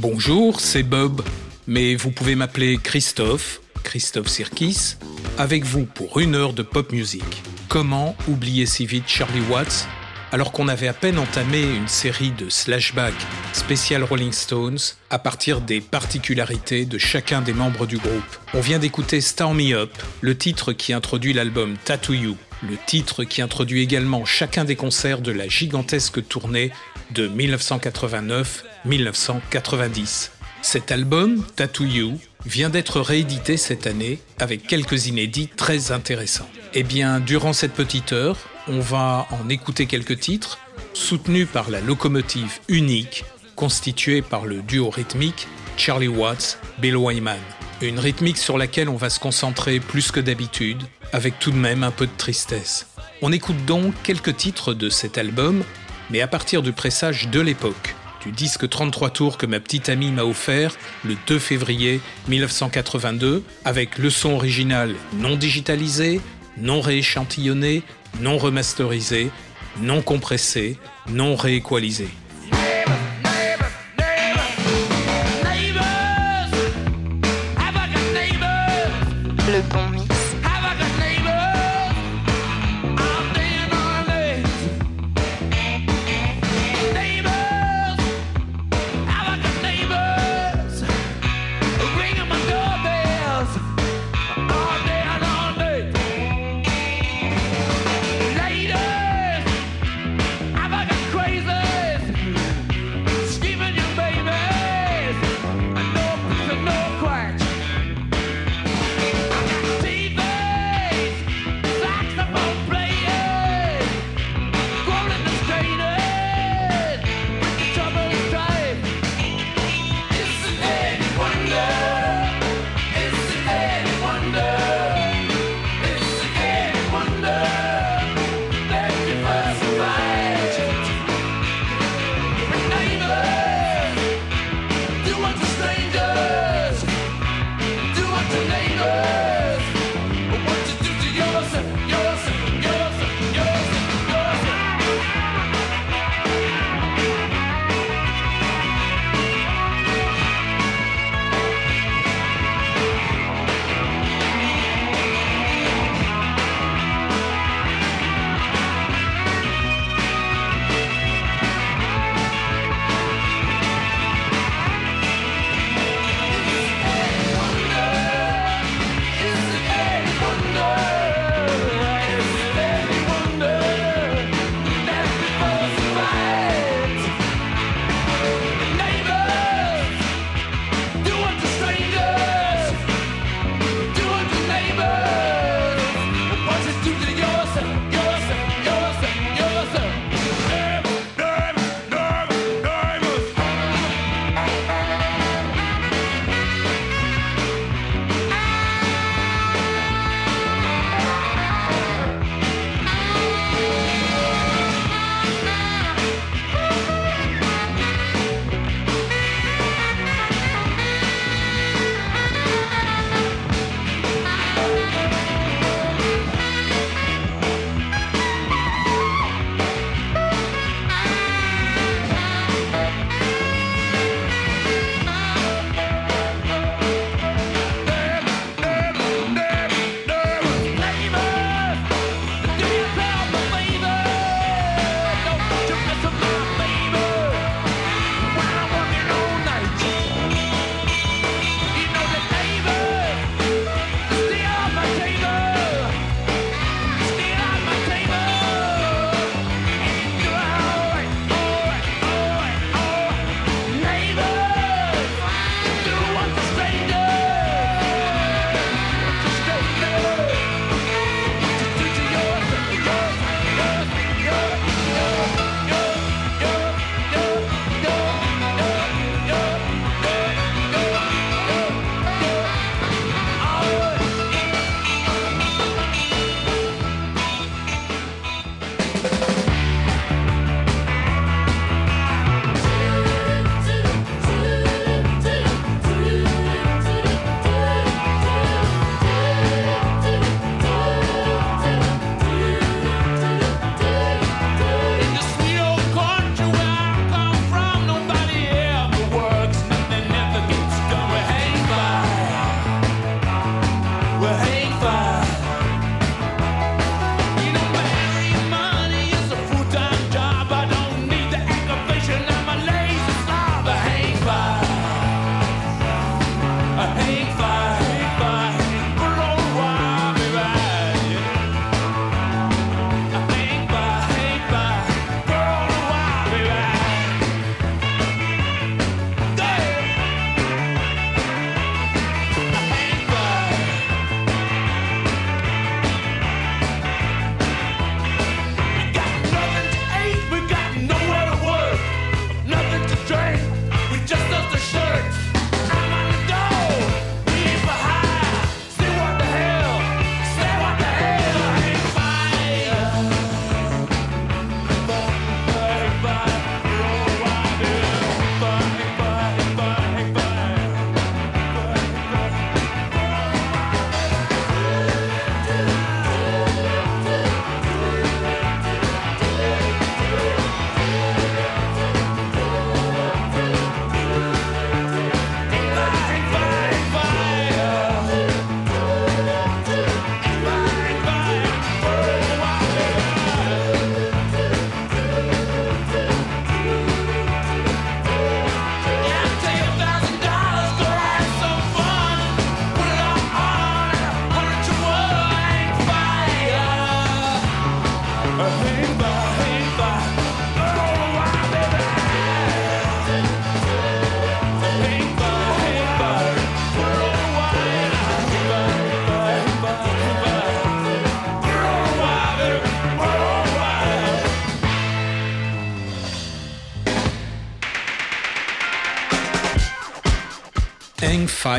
Bonjour, c'est Bob, mais vous pouvez m'appeler Christophe, Christophe Sirkis, avec vous pour une heure de pop music. Comment oublier si vite Charlie Watts alors qu'on avait à peine entamé une série de slashbacks spécial Rolling Stones à partir des particularités de chacun des membres du groupe? On vient d'écouter Star Me Up, le titre qui introduit l'album Tattoo You, le titre qui introduit également chacun des concerts de la gigantesque tournée de 1989-1990. Cet album, Tattoo You, vient d'être réédité cette année avec quelques inédits très intéressants. Eh bien, durant cette petite heure, on va en écouter quelques titres, soutenus par la locomotive unique constituée par le duo rythmique Charlie Watts, Bill Wyman. Une rythmique sur laquelle on va se concentrer plus que d'habitude, avec tout de même un peu de tristesse. On écoute donc quelques titres de cet album, mais à partir du pressage de l'époque, du disque 33 tours que ma petite amie m'a offert le 2 février 1982, avec le son original non digitalisé, non rééchantillonné, non remasterisé, non compressé, non rééqualisé.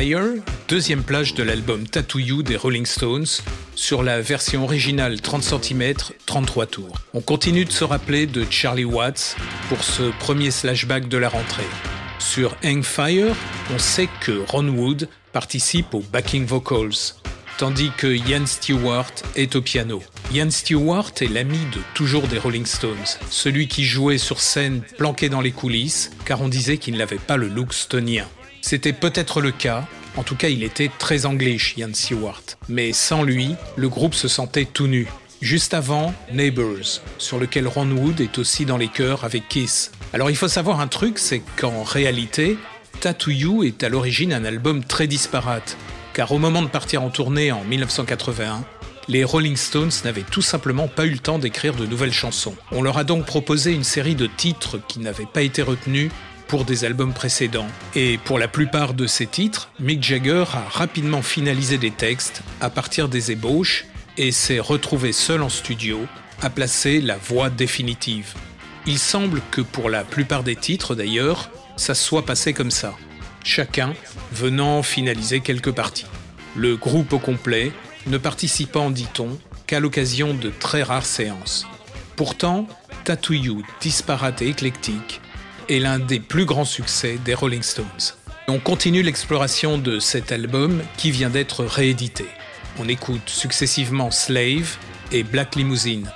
Fire, deuxième plage de l'album Tattoo You des Rolling Stones, sur la version originale 30 cm, 33 tours. On continue de se rappeler de Charlie Watts pour ce premier slashback de la rentrée. Sur Hang Fire, on sait que Ron Wood participe aux backing vocals, tandis que Ian Stewart est au piano. Ian Stewart est l'ami de toujours des Rolling Stones, celui qui jouait sur scène planqué dans les coulisses, car on disait qu'il n'avait pas le look stonien. C'était peut-être le cas, en tout cas il était très anglais, Ian Stewart. Mais sans lui, le groupe se sentait tout nu. Juste avant, Neighbors, sur lequel Ron Wood est aussi dans les chœurs avec Kiss. Alors il faut savoir un truc, c'est qu'en réalité, Tattoo You est à l'origine un album très disparate, car au moment de partir en tournée en 1981, les Rolling Stones n'avaient tout simplement pas eu le temps d'écrire de nouvelles chansons. On leur a donc proposé une série de titres qui n'avaient pas été retenus pour des albums précédents. Et pour la plupart de ces titres, Mick Jagger a rapidement finalisé des textes à partir des ébauches et s'est retrouvé seul en studio à placer la voix définitive. Il semble que pour la plupart des titres d'ailleurs, ça soit passé comme ça, chacun venant finaliser quelques parties. Le groupe au complet ne participant, dit-on, qu'à l'occasion de très rares séances. Pourtant, Tattoo You, disparate et éclectique, est l'un des plus grands succès des Rolling Stones. On continue l'exploration de cet album qui vient d'être réédité. On écoute successivement Slave et Black Limousine.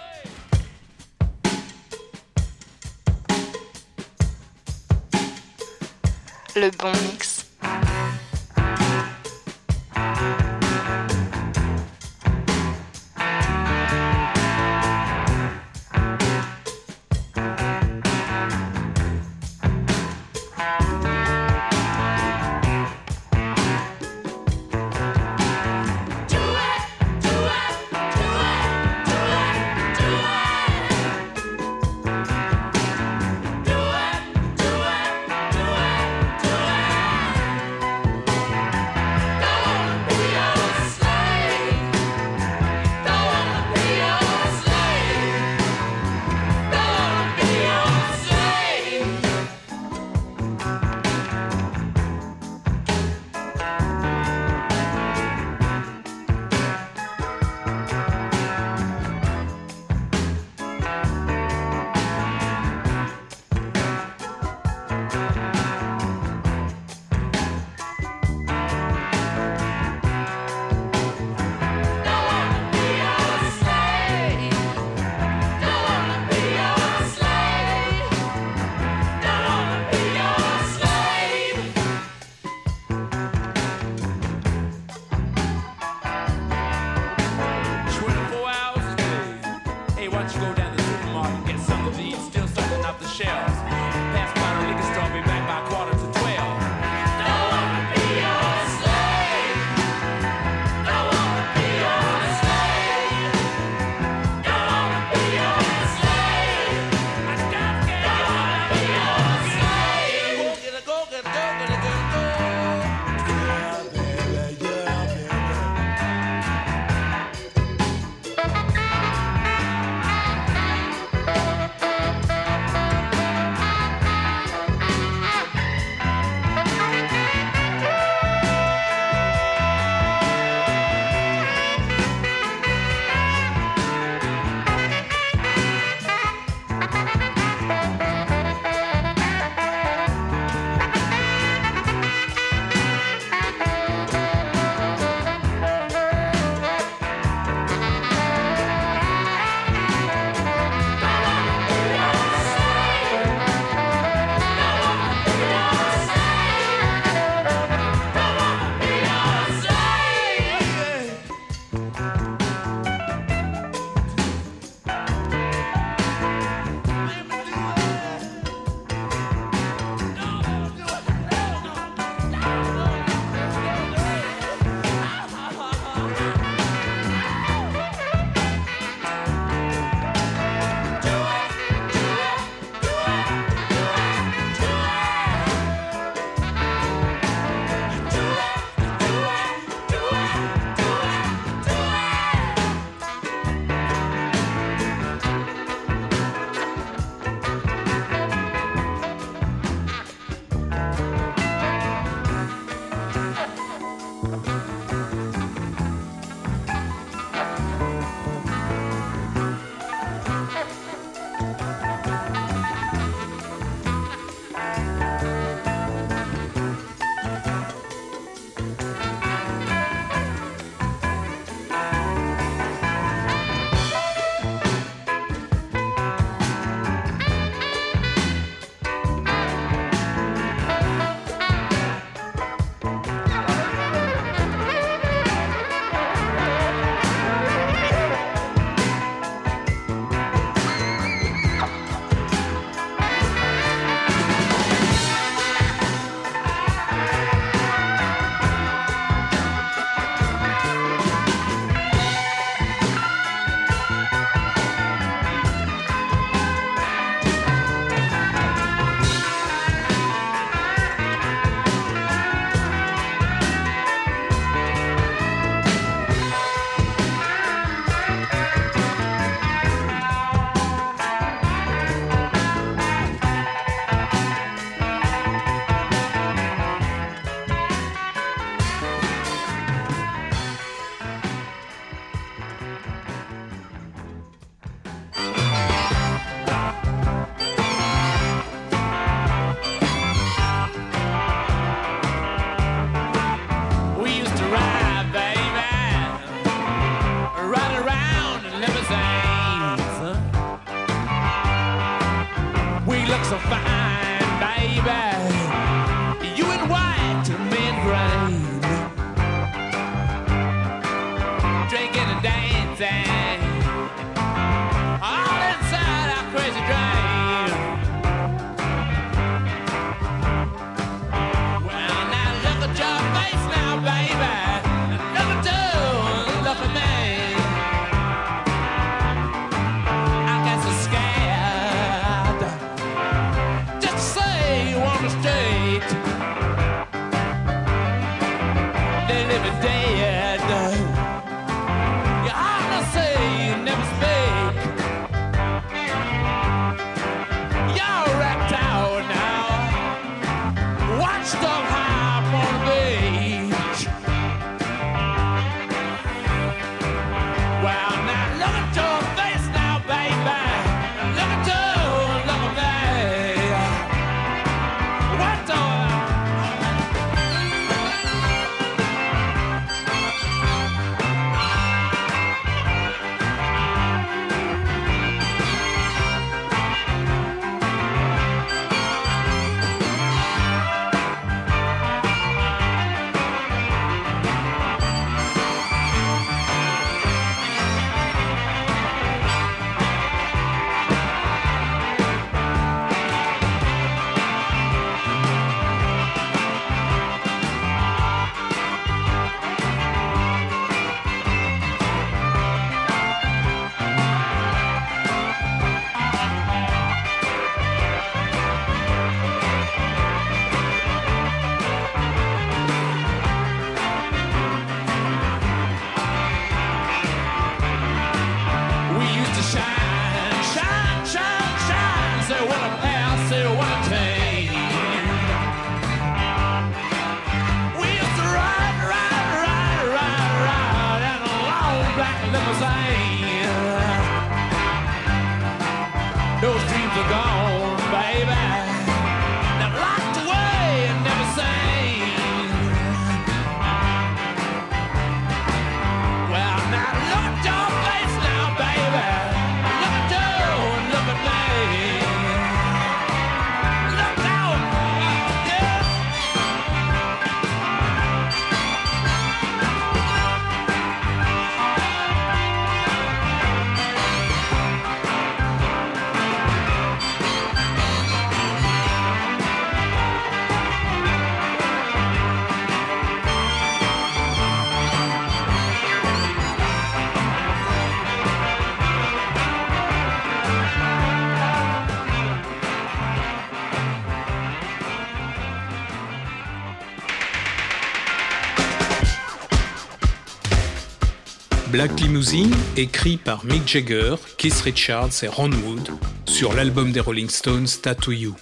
Black Limousine, écrit par Mick Jagger, Keith Richards et Ron Wood, sur l'album des Rolling Stones Tattoo You.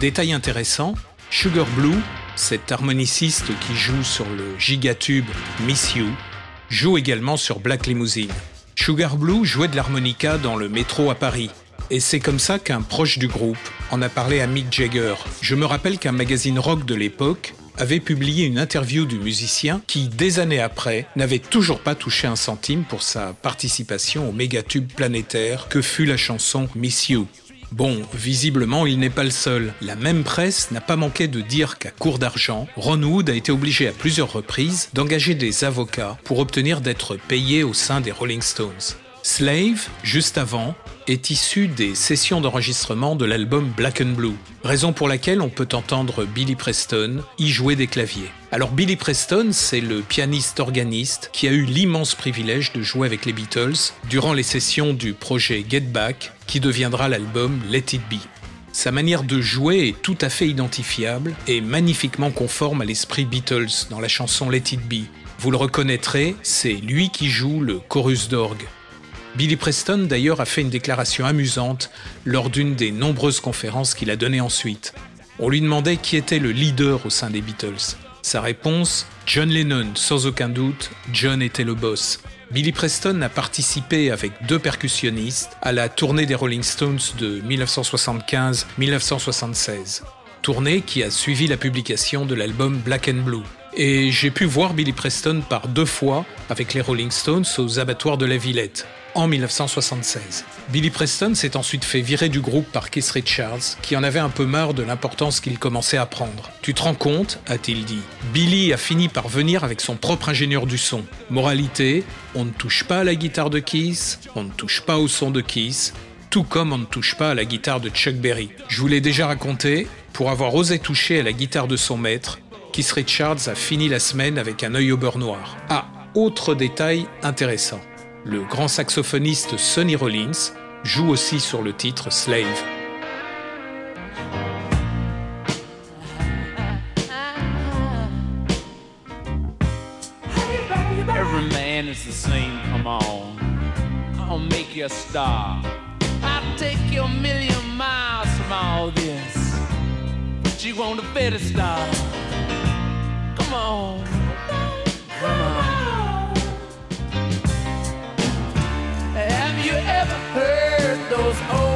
Détail intéressant, Sugar Blue, cet harmoniciste qui joue sur le gigatube Miss You, joue également sur Black Limousine. Sugar Blue jouait de l'harmonica dans le métro à Paris. Et c'est comme ça qu'un proche du groupe en a parlé à Mick Jagger. Je me rappelle qu'un magazine rock de l'époque avait publié une interview du musicien qui, des années après, n'avait toujours pas touché un centime pour sa participation au mégatube planétaire que fut la chanson Miss You. Bon, visiblement, il n'est pas le seul. La même presse n'a pas manqué de dire qu'à court d'argent, Ron Wood a été obligé à plusieurs reprises d'engager des avocats pour obtenir d'être payé au sein des Rolling Stones. Slave, juste avant, est issu des sessions d'enregistrement de l'album Black and Blue, raison pour laquelle on peut entendre Billy Preston y jouer des claviers. Alors Billy Preston, c'est le pianiste organiste qui a eu l'immense privilège de jouer avec les Beatles durant les sessions du projet Get Back qui deviendra l'album Let It Be. Sa manière de jouer est tout à fait identifiable et magnifiquement conforme à l'esprit Beatles dans la chanson Let It Be. Vous le reconnaîtrez, c'est lui qui joue le chorus d'orgue. Billy Preston d'ailleurs a fait une déclaration amusante lors d'une des nombreuses conférences qu'il a données ensuite. On lui demandait qui était le leader au sein des Beatles. Sa réponse John Lennon, sans aucun doute, John était le boss. Billy Preston a participé avec deux percussionnistes à la tournée des Rolling Stones de 1975-1976. Tournée qui a suivi la publication de l'album Black and Blue. Et j'ai pu voir Billy Preston par deux fois avec les Rolling Stones aux abattoirs de la Villette en 1976. Billy Preston s'est ensuite fait virer du groupe par Keith Richards, qui en avait un peu marre de l'importance qu'il commençait à prendre. Tu te rends compte? a-t-il dit. Billy a fini par venir avec son propre ingénieur du son. Moralité, on ne touche pas à la guitare de Keith, on ne touche pas au son de Keith, tout comme on ne touche pas à la guitare de Chuck Berry. Je vous l'ai déjà raconté, pour avoir osé toucher à la guitare de son maître, Keith Richards a fini la semaine avec un œil au beurre noir. Ah, autre détail intéressant. Le grand saxophoniste Sonny Rollins joue aussi sur le titre Slave. Every man is the same, come on. I'll make you a star. I'll take you a million miles from all this. But you want a better star. Come on. Come on. never heard those old.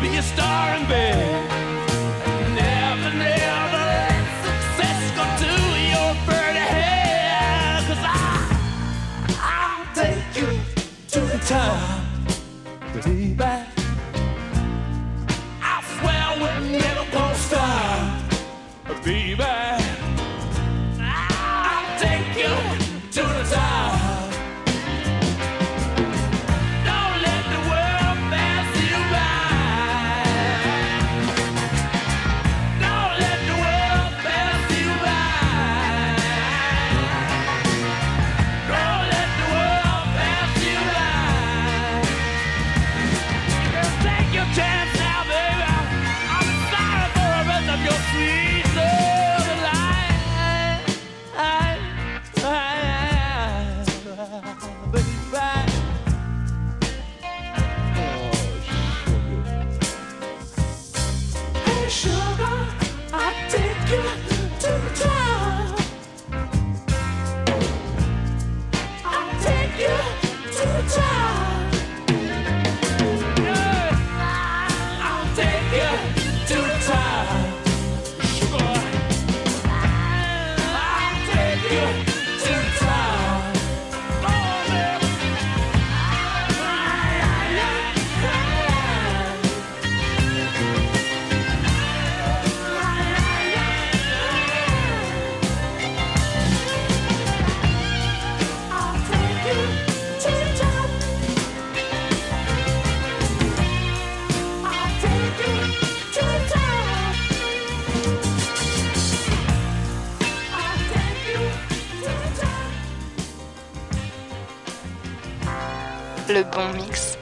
be a star in bed. le bon mix.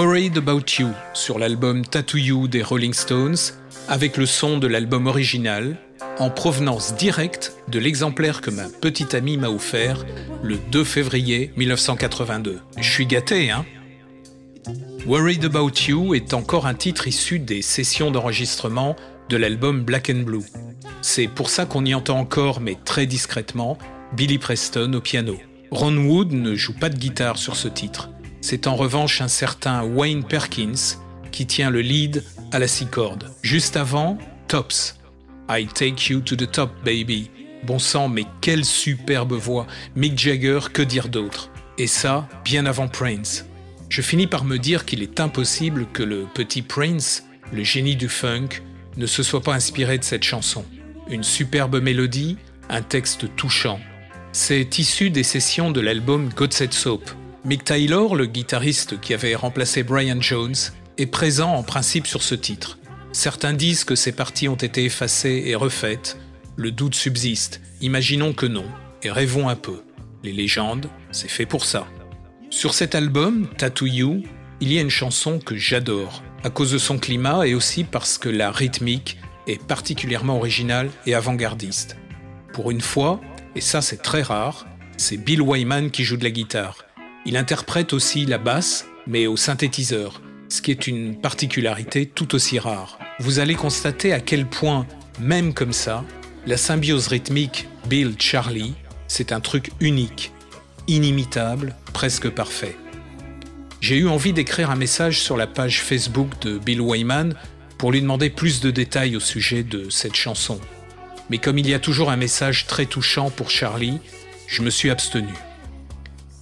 Worried About You sur l'album Tattoo You des Rolling Stones, avec le son de l'album original, en provenance directe de l'exemplaire que ma petite amie m'a offert le 2 février 1982. Je suis gâté, hein Worried About You est encore un titre issu des sessions d'enregistrement de l'album Black and Blue. C'est pour ça qu'on y entend encore, mais très discrètement, Billy Preston au piano. Ron Wood ne joue pas de guitare sur ce titre. C'est en revanche un certain Wayne Perkins qui tient le lead à la six cordes. Juste avant, Tops. I take you to the top, baby. Bon sang, mais quelle superbe voix. Mick Jagger, que dire d'autre? Et ça, bien avant Prince. Je finis par me dire qu'il est impossible que le petit Prince, le génie du funk, ne se soit pas inspiré de cette chanson. Une superbe mélodie, un texte touchant. C'est issu des sessions de l'album God Set Soap, Mick Taylor, le guitariste qui avait remplacé Brian Jones, est présent en principe sur ce titre. Certains disent que ces parties ont été effacées et refaites. Le doute subsiste. Imaginons que non, et rêvons un peu. Les légendes, c'est fait pour ça. Sur cet album, Tattoo You, il y a une chanson que j'adore, à cause de son climat et aussi parce que la rythmique est particulièrement originale et avant-gardiste. Pour une fois, et ça c'est très rare, c'est Bill Wyman qui joue de la guitare. Il interprète aussi la basse, mais au synthétiseur, ce qui est une particularité tout aussi rare. Vous allez constater à quel point, même comme ça, la symbiose rythmique Bill-Charlie, c'est un truc unique, inimitable, presque parfait. J'ai eu envie d'écrire un message sur la page Facebook de Bill Wyman pour lui demander plus de détails au sujet de cette chanson. Mais comme il y a toujours un message très touchant pour Charlie, je me suis abstenu.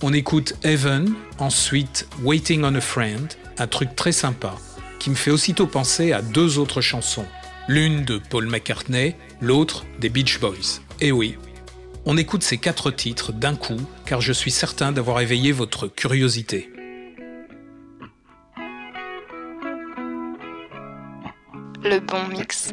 On écoute Heaven, ensuite Waiting on a Friend, un truc très sympa, qui me fait aussitôt penser à deux autres chansons, L'une de Paul McCartney, l'autre des Beach Boys. Et oui, on écoute ces quatre titres d'un coup car je suis certain d'avoir éveillé votre curiosité. Le bon mix.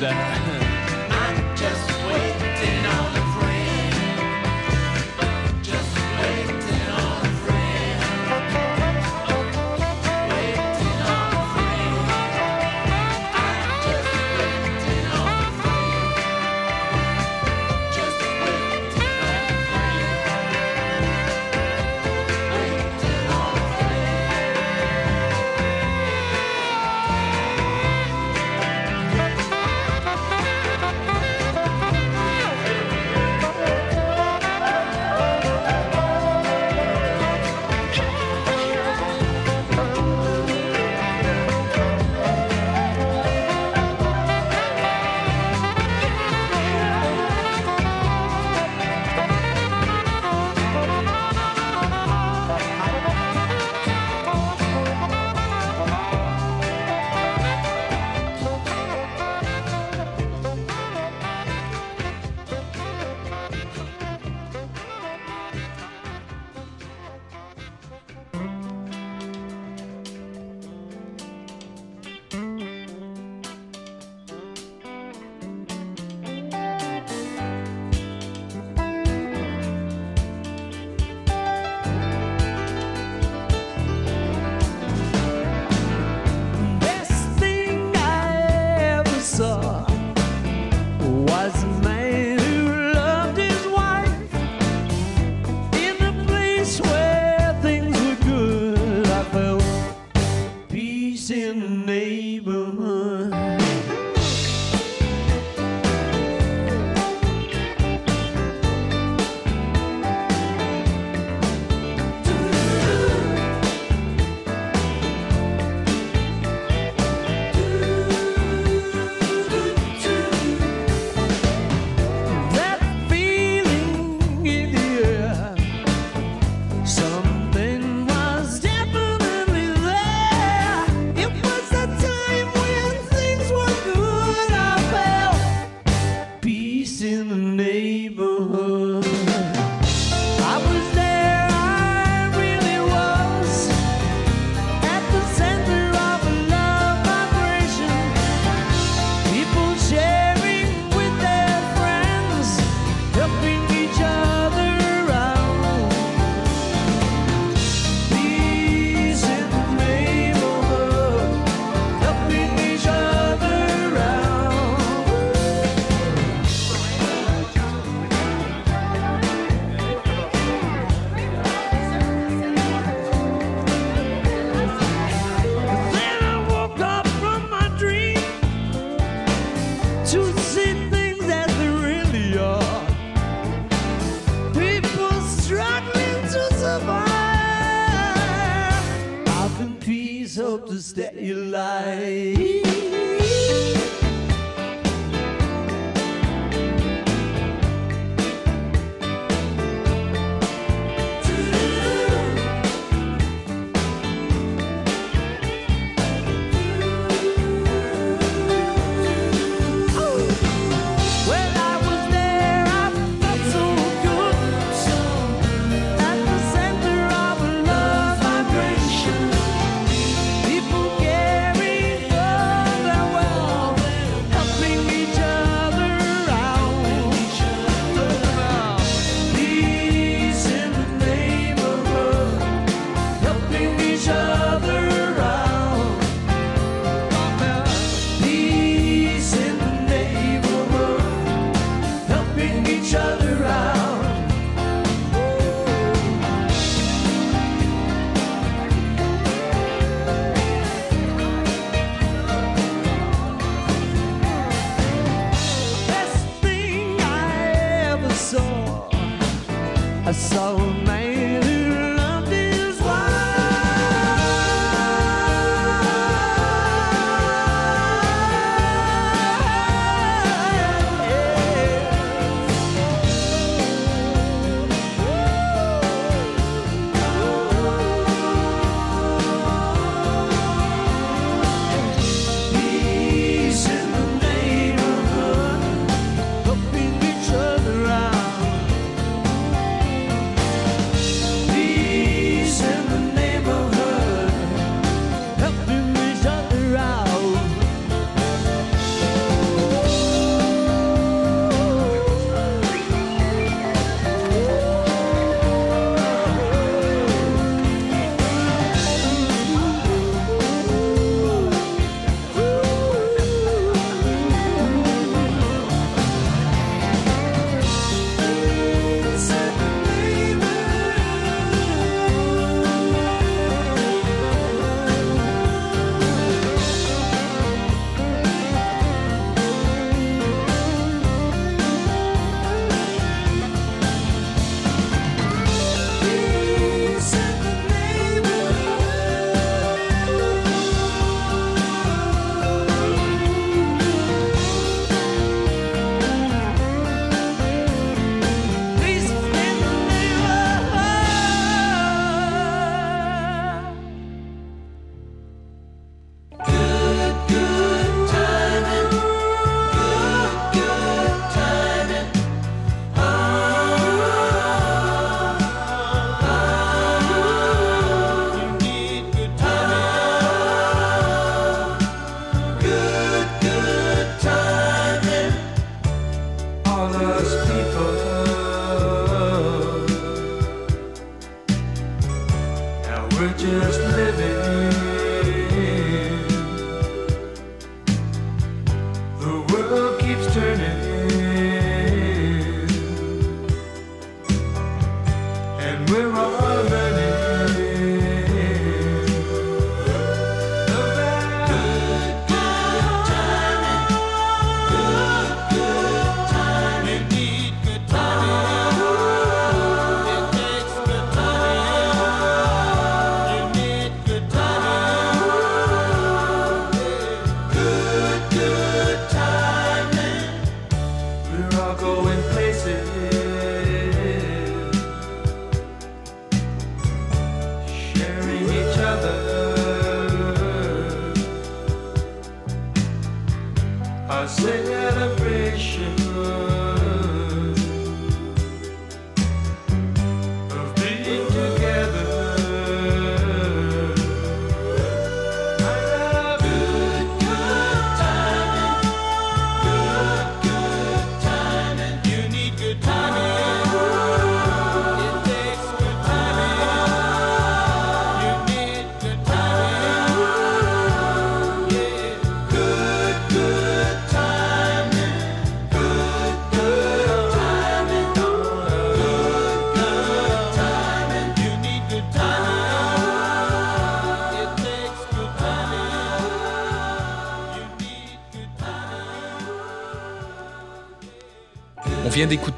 Uh,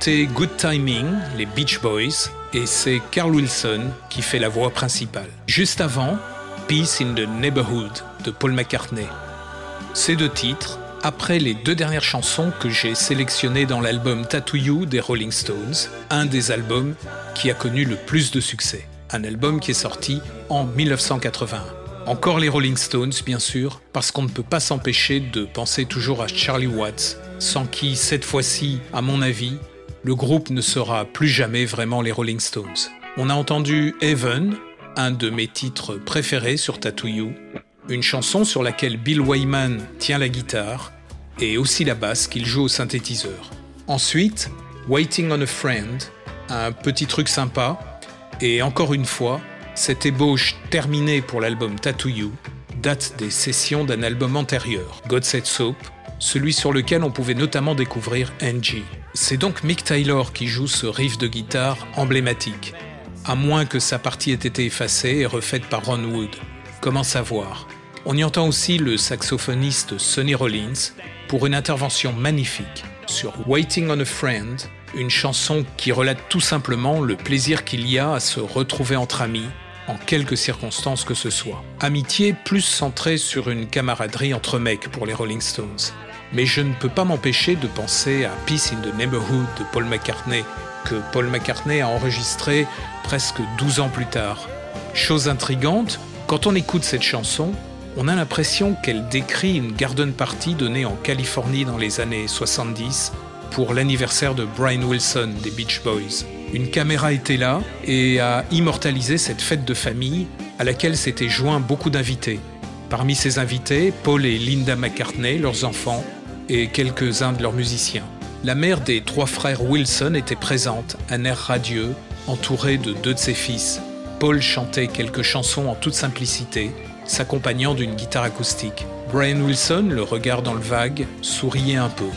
D'écouter Good Timing, les Beach Boys, et c'est Carl Wilson qui fait la voix principale. Juste avant, Peace in the Neighborhood de Paul McCartney. Ces deux titres, après les deux dernières chansons que j'ai sélectionnées dans l'album Tattoo You des Rolling Stones, un des albums qui a connu le plus de succès. Un album qui est sorti en 1981. Encore les Rolling Stones, bien sûr, parce qu'on ne peut pas s'empêcher de penser toujours à Charlie Watts, sans qui, cette fois-ci, à mon avis, le groupe ne sera plus jamais vraiment les Rolling Stones. On a entendu Heaven, un de mes titres préférés sur Tattoo You, une chanson sur laquelle Bill Wyman tient la guitare et aussi la basse qu'il joue au synthétiseur. Ensuite, Waiting on a Friend, un petit truc sympa, et encore une fois, cette ébauche terminée pour l'album Tattoo You date des sessions d'un album antérieur, God Said Soap, celui sur lequel on pouvait notamment découvrir Angie. C'est donc Mick Taylor qui joue ce riff de guitare emblématique, à moins que sa partie ait été effacée et refaite par Ron Wood. Comment savoir? On y entend aussi le saxophoniste Sonny Rollins pour une intervention magnifique sur Waiting on a Friend, une chanson qui relate tout simplement le plaisir qu'il y a à se retrouver entre amis, en quelque circonstances que ce soit. Amitié plus centrée sur une camaraderie entre mecs pour les Rolling Stones. Mais je ne peux pas m'empêcher de penser à Peace in the Neighborhood de Paul McCartney, que Paul McCartney a enregistré presque 12 ans plus tard. Chose intrigante, quand on écoute cette chanson, on a l'impression qu'elle décrit une garden party donnée en Californie dans les années 70 pour l'anniversaire de Brian Wilson des Beach Boys. Une caméra était là et a immortalisé cette fête de famille à laquelle s'étaient joints beaucoup d'invités. Parmi ces invités, Paul et Linda McCartney, leurs enfants, et quelques-uns de leurs musiciens. La mère des trois frères Wilson était présente, un air radieux, entourée de deux de ses fils. Paul chantait quelques chansons en toute simplicité, s'accompagnant d'une guitare acoustique. Brian Wilson, le regard dans le vague, souriait un peu.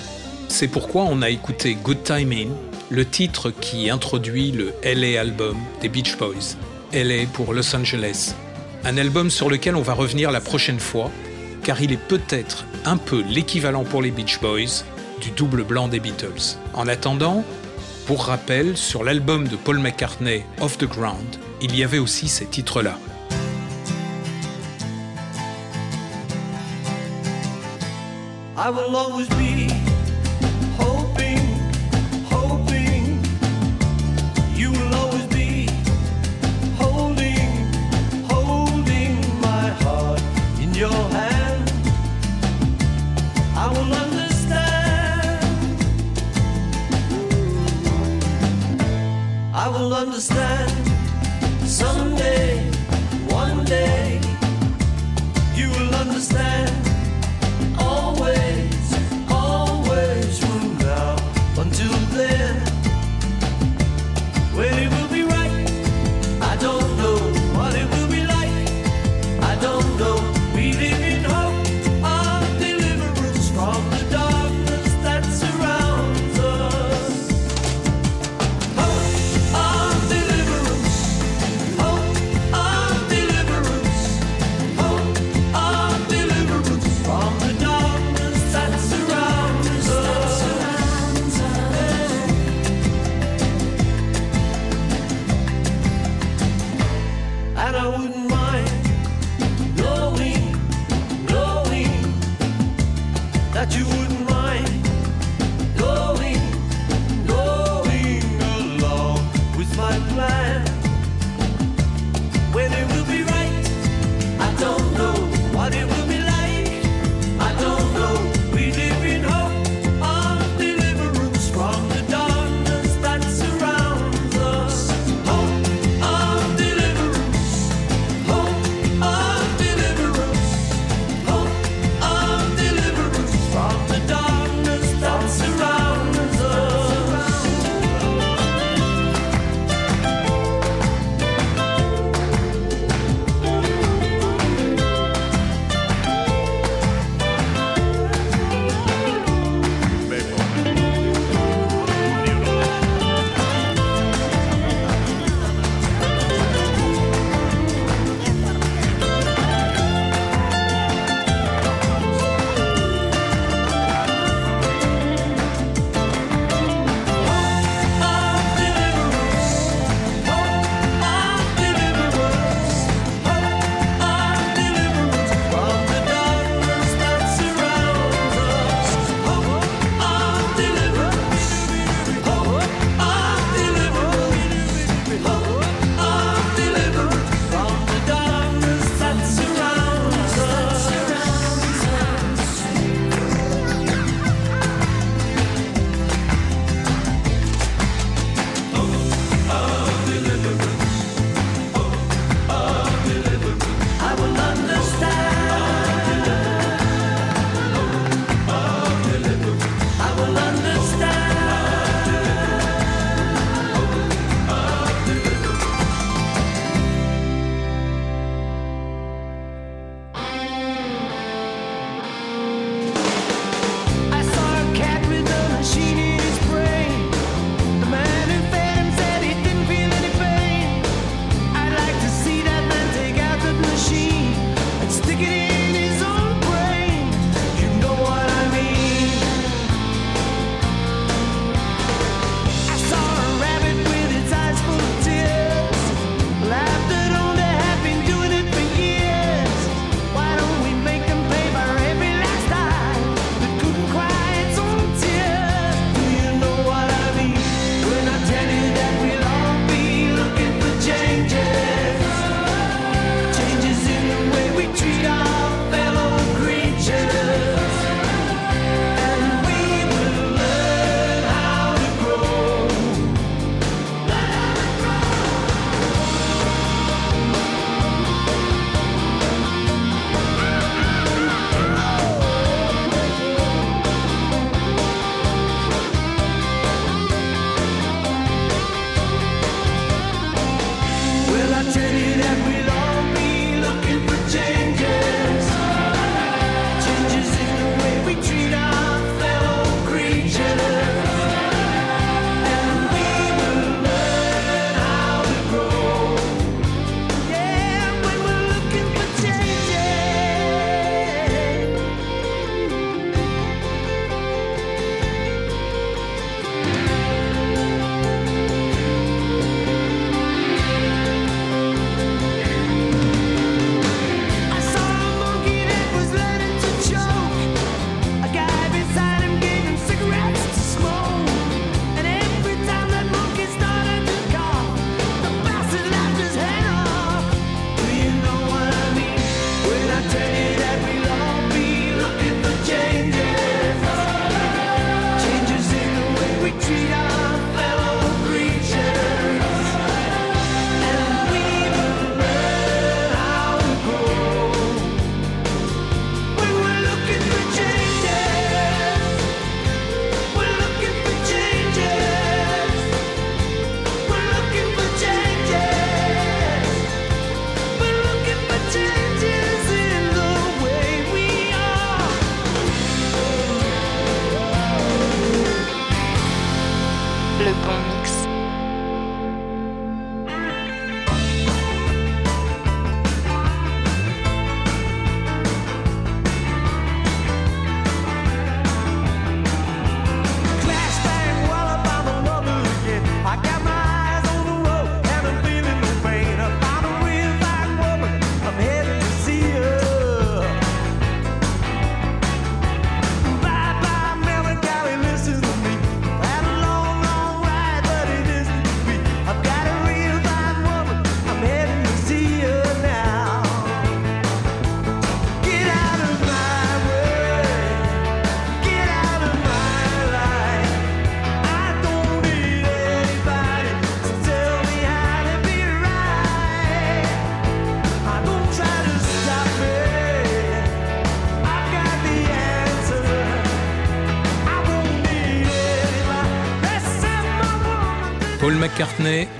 C'est pourquoi on a écouté Good Timing, le titre qui introduit le LA album des Beach Boys. LA pour Los Angeles. Un album sur lequel on va revenir la prochaine fois, car il est peut-être un peu l'équivalent pour les Beach Boys du double blanc des Beatles. En attendant, pour rappel, sur l'album de Paul McCartney, Off the Ground, il y avait aussi ces titres-là. I will understand someday, one day. You will understand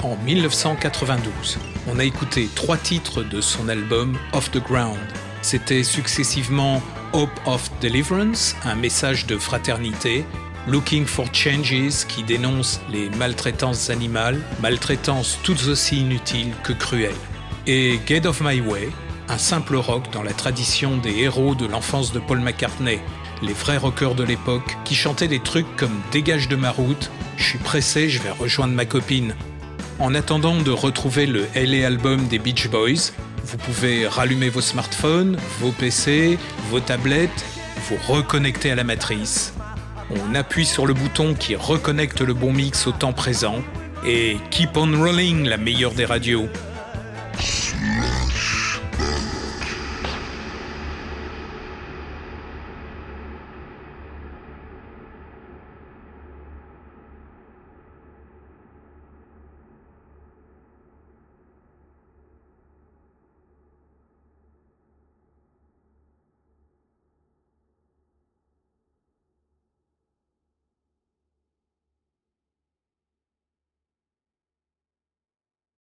en 1992. On a écouté trois titres de son album Off the Ground. C'était successivement Hope of Deliverance, un message de fraternité, Looking for Changes qui dénonce les maltraitances animales, maltraitances toutes aussi inutiles que cruelles, et Get of My Way, un simple rock dans la tradition des héros de l'enfance de Paul McCartney, les vrais rockers de l'époque qui chantaient des trucs comme Dégage de ma route, je suis pressé, je vais rejoindre ma copine. En attendant de retrouver le LA album des Beach Boys, vous pouvez rallumer vos smartphones, vos PC, vos tablettes, vous reconnecter à la matrice. On appuie sur le bouton qui reconnecte le bon mix au temps présent et Keep on Rolling, la meilleure des radios.